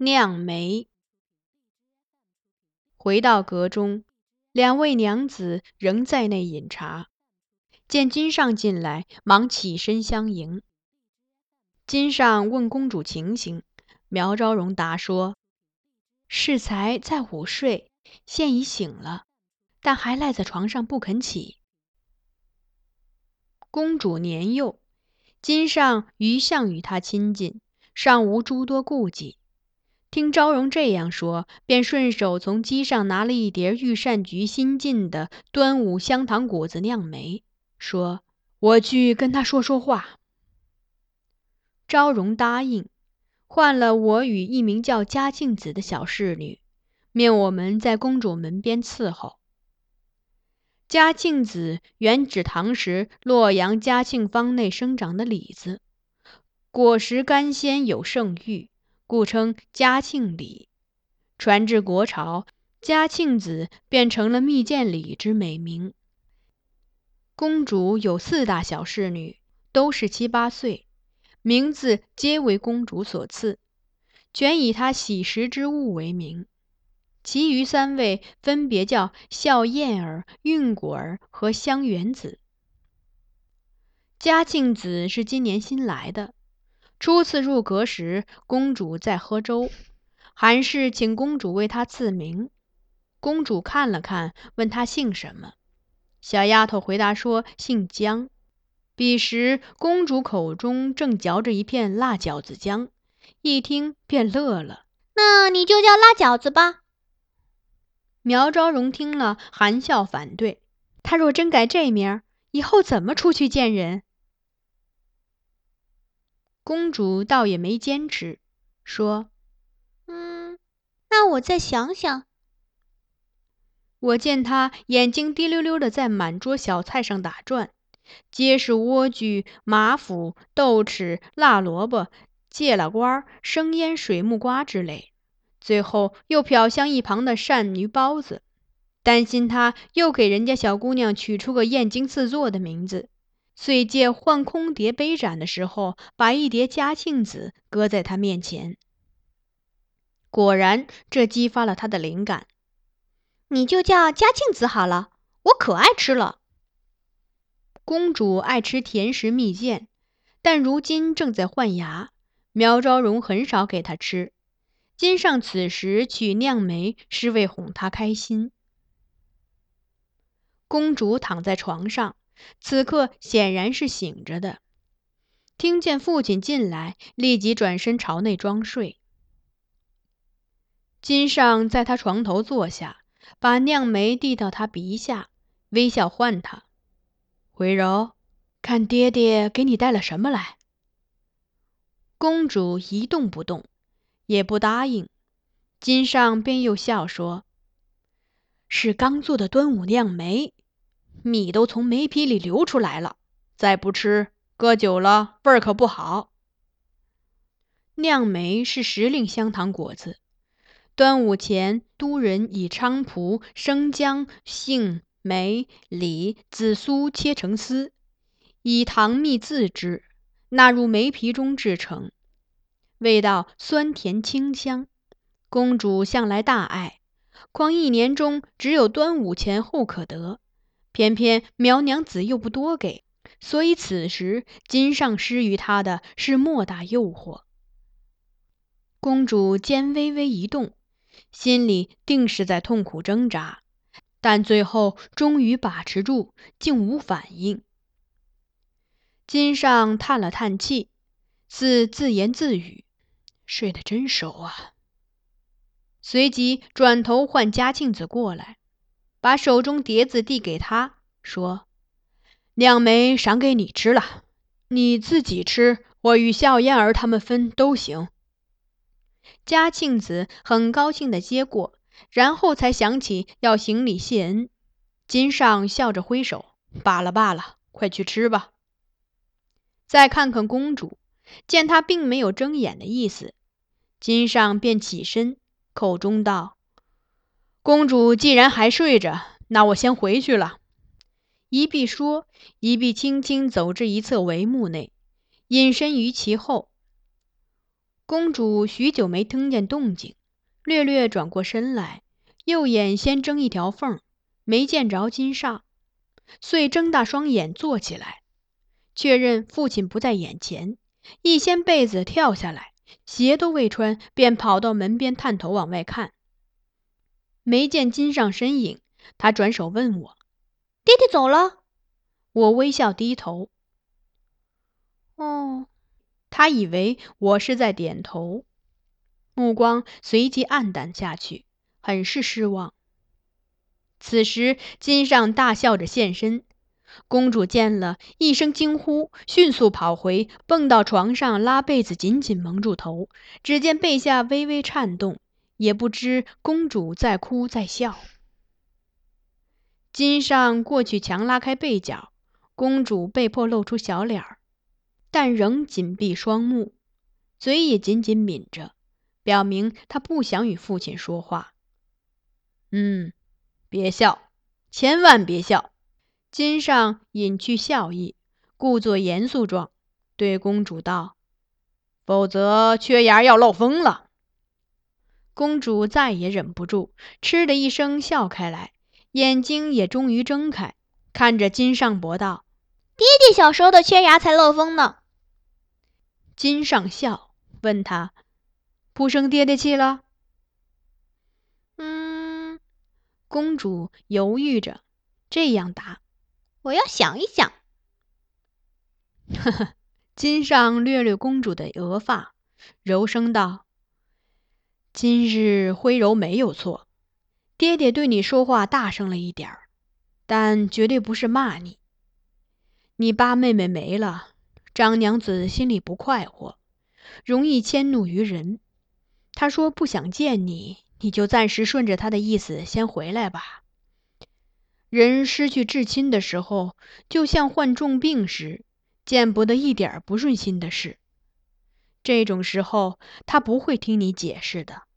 酿梅。回到阁中，两位娘子仍在内饮茶。见金上进来，忙起身相迎。金上问公主情形，苗昭容答说：“适才在午睡，现已醒了，但还赖在床上不肯起。”公主年幼，金上一向与她亲近，尚无诸多顾忌。听昭容这样说，便顺手从机上拿了一碟御膳局新进的端午香糖果子酿梅，说：“我去跟他说说话。”昭容答应，换了我与一名叫嘉庆子的小侍女，命我们在公主门边伺候。嘉庆子原指唐时洛阳嘉庆坊内生长的李子，果实甘鲜有圣誉。故称嘉庆礼，传至国朝，嘉庆子便成了蜜饯李之美名。公主有四大小侍女，都是七八岁，名字皆为公主所赐，全以她喜食之物为名。其余三位分别叫笑燕儿、韵果儿和香园子。嘉庆子是今年新来的。初次入阁时，公主在喝粥，韩氏请公主为她赐名。公主看了看，问她姓什么。小丫头回答说姓姜。彼时公主口中正嚼着一片辣饺子姜，一听便乐了。那你就叫辣饺子吧。苗昭容听了，含笑反对：“她若真改这名，以后怎么出去见人？”公主倒也没坚持，说：“嗯，那我再想想。”我见她眼睛滴溜溜的在满桌小菜上打转，皆是莴苣、马腐、豆豉、辣萝卜、芥辣瓜、生腌水木瓜之类，最后又瞟向一旁的鳝鱼包子，担心她又给人家小姑娘取出个艳惊四座的名字。遂借换空碟杯盏的时候，把一碟嘉庆子搁在他面前。果然，这激发了他的灵感。你就叫嘉庆子好了，我可爱吃了。公主爱吃甜食蜜饯，但如今正在换牙，苗昭容很少给她吃。金上此时取酿梅，是为哄她开心。公主躺在床上。此刻显然是醒着的，听见父亲进来，立即转身朝内装睡。金尚在他床头坐下，把酿梅递到他鼻下，微笑唤他：“回柔，看爹爹给你带了什么来。”公主一动不动，也不答应。金尚便又笑说：“是刚做的端午酿梅。”米都从梅皮里流出来了，再不吃，搁久了味儿可不好。酿梅是时令香糖果子，端午前都人以菖蒲、生姜、杏、梅、李、紫苏切成丝，以糖蜜自制，纳入梅皮中制成，味道酸甜清香。公主向来大爱，况一年中只有端午前后可得。偏偏苗娘子又不多给，所以此时金上施于她的是莫大诱惑。公主肩微微一动，心里定是在痛苦挣扎，但最后终于把持住，竟无反应。金上叹了叹气，似自言自语：“睡得真熟啊。”随即转头唤嘉庆子过来。把手中碟子递给他，说：“酿梅赏给你吃了，你自己吃，我与笑燕儿他们分都行。”嘉庆子很高兴地接过，然后才想起要行礼谢恩。金上笑着挥手：“罢了罢了，快去吃吧。”再看看公主，见她并没有睁眼的意思，金上便起身，口中道。公主既然还睡着，那我先回去了。一臂说，一臂轻轻走至一侧帷幕内，隐身于其后。公主许久没听见动静，略略转过身来，右眼先睁一条缝，没见着金煞，遂睁大双眼坐起来，确认父亲不在眼前，一掀被子跳下来，鞋都未穿，便跑到门边探头往外看，没见金上身影。他转手问我：“爹爹走了？”我微笑低头。哦，他以为我是在点头，目光随即暗淡下去，很是失望。此时，金上大笑着现身，公主见了一声惊呼，迅速跑回，蹦到床上，拉被子紧紧蒙住头。只见被下微微颤动，也不知公主在哭在笑。金上过去强拉开被角，公主被迫露出小脸儿，但仍紧闭双目，嘴也紧紧抿着，表明她不想与父亲说话。嗯，别笑，千万别笑。金上隐去笑意，故作严肃状，对公主道：“否则缺牙要漏风了。”公主再也忍不住，嗤的一声笑开来。眼睛也终于睁开，看着金尚伯道：“爹爹小时候的缺牙才漏风呢。”金上笑，问他：“不生爹爹气了？”嗯，公主犹豫着，这样答：“我要想一想。”呵呵，金上掠掠公主的额发，柔声道：“今日徽柔没有错。”爹爹对你说话大声了一点儿，但绝对不是骂你。你八妹妹没了，张娘子心里不快活，容易迁怒于人。她说不想见你，你就暂时顺着她的意思先回来吧。人失去至亲的时候，就像患重病时，见不得一点不顺心的事。这种时候，他不会听你解释的。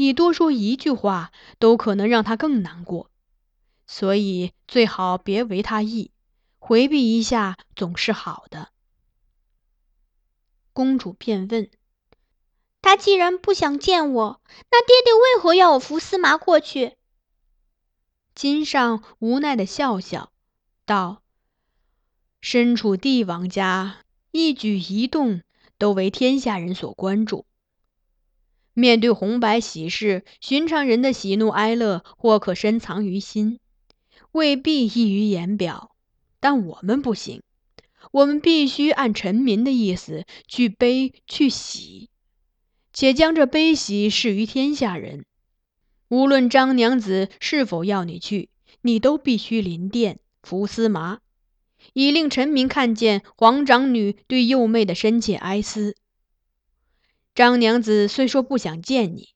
你多说一句话，都可能让他更难过，所以最好别为他意，回避一下总是好的。公主便问：“他既然不想见我，那爹爹为何要我扶司马过去？”金上无奈的笑笑，道：“身处帝王家，一举一动都为天下人所关注。”面对红白喜事，寻常人的喜怒哀乐或可深藏于心，未必溢于言表。但我们不行，我们必须按臣民的意思去悲去喜，且将这悲喜示于天下人。无论张娘子是否要你去，你都必须临殿服司马，以令臣民看见皇长女对幼妹的深切哀思。张娘子虽说不想见你，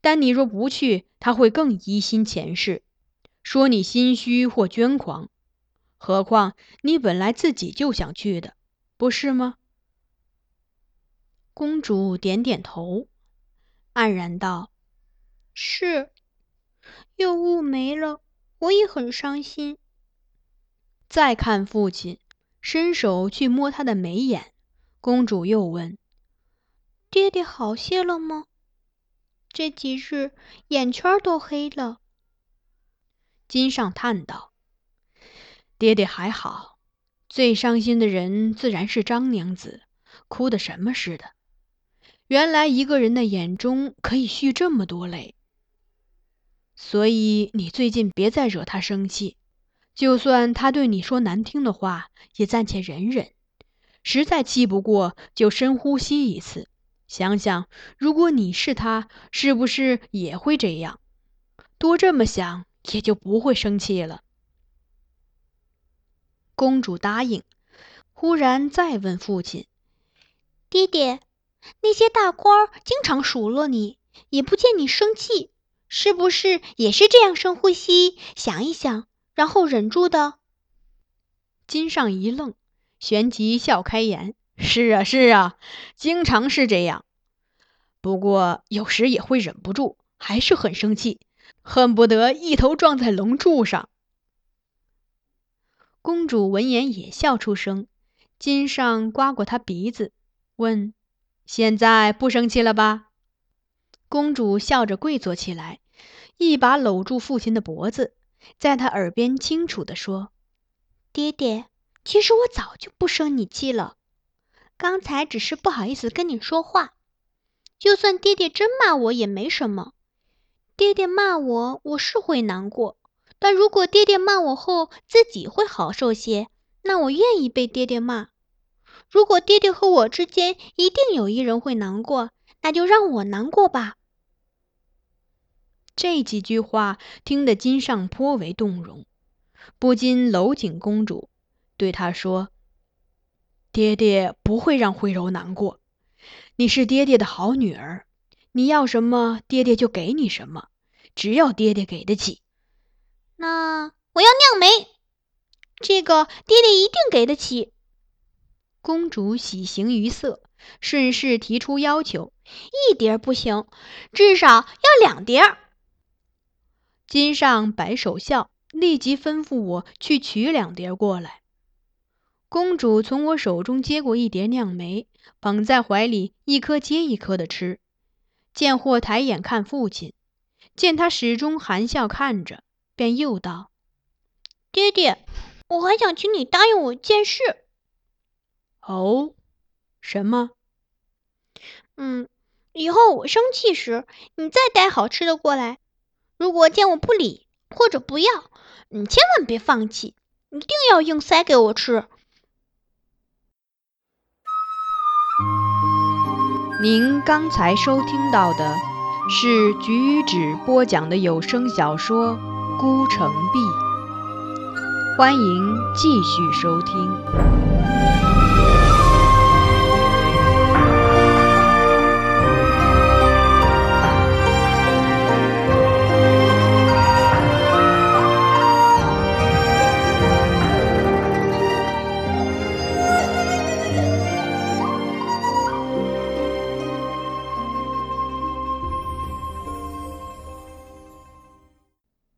但你若不去，她会更疑心前世，说你心虚或捐狂。何况你本来自己就想去的，不是吗？公主点点头，黯然道：“是。又雾没了，我也很伤心。”再看父亲，伸手去摸他的眉眼，公主又问。爹爹好些了吗？这几日眼圈都黑了。金上叹道：“爹爹还好，最伤心的人自然是张娘子，哭得什么似的。原来一个人的眼中可以蓄这么多泪。所以你最近别再惹他生气，就算他对你说难听的话，也暂且忍忍。实在气不过，就深呼吸一次。”想想，如果你是他，是不是也会这样？多这么想，也就不会生气了。公主答应，忽然再问父亲：“爹爹，那些大官经常数落你，也不见你生气，是不是也是这样深呼吸，想一想，然后忍住的？”金上一愣，旋即笑开颜。是啊，是啊，经常是这样。不过有时也会忍不住，还是很生气，恨不得一头撞在龙柱上。公主闻言也笑出声，金上刮过她鼻子，问：“现在不生气了吧？公主笑着跪坐起来，一把搂住父亲的脖子，在他耳边清楚地说：“爹爹，其实我早就不生你气了，刚才只是不好意思跟你说话。就算爹爹真骂我也没什么。爹爹骂我，我是会难过，但如果爹爹骂我后自己会好受些，那我愿意被爹爹骂。如果爹爹和我之间一定有一人会难过，那就让我难过吧。”这几句话听得金上颇为动容，不禁搂紧公主，对她说：“爹爹不会让慧柔难过，你是爹爹的好女儿，你要什么爹爹就给你什么，只要爹爹给得起。”那我要酿梅，这个爹爹一定给得起。公主喜形于色，顺势提出要求：“一碟不行，至少要两碟。”金上摆手笑，立即吩咐我去取两碟过来。公主从我手中接过一碟酿梅，捧在怀里，一颗接一颗的吃。贱货抬眼看父亲，见他始终含笑看着，便又道：“爹爹，我还想请你答应我一件事。”“哦，什么？”“嗯，以后我生气时，你再带好吃的过来。”如果见我不理或者不要，你千万别放弃，一定要硬塞给我吃。您刚才收听到的是橘子播讲的有声小说《孤城闭》，欢迎继续收听。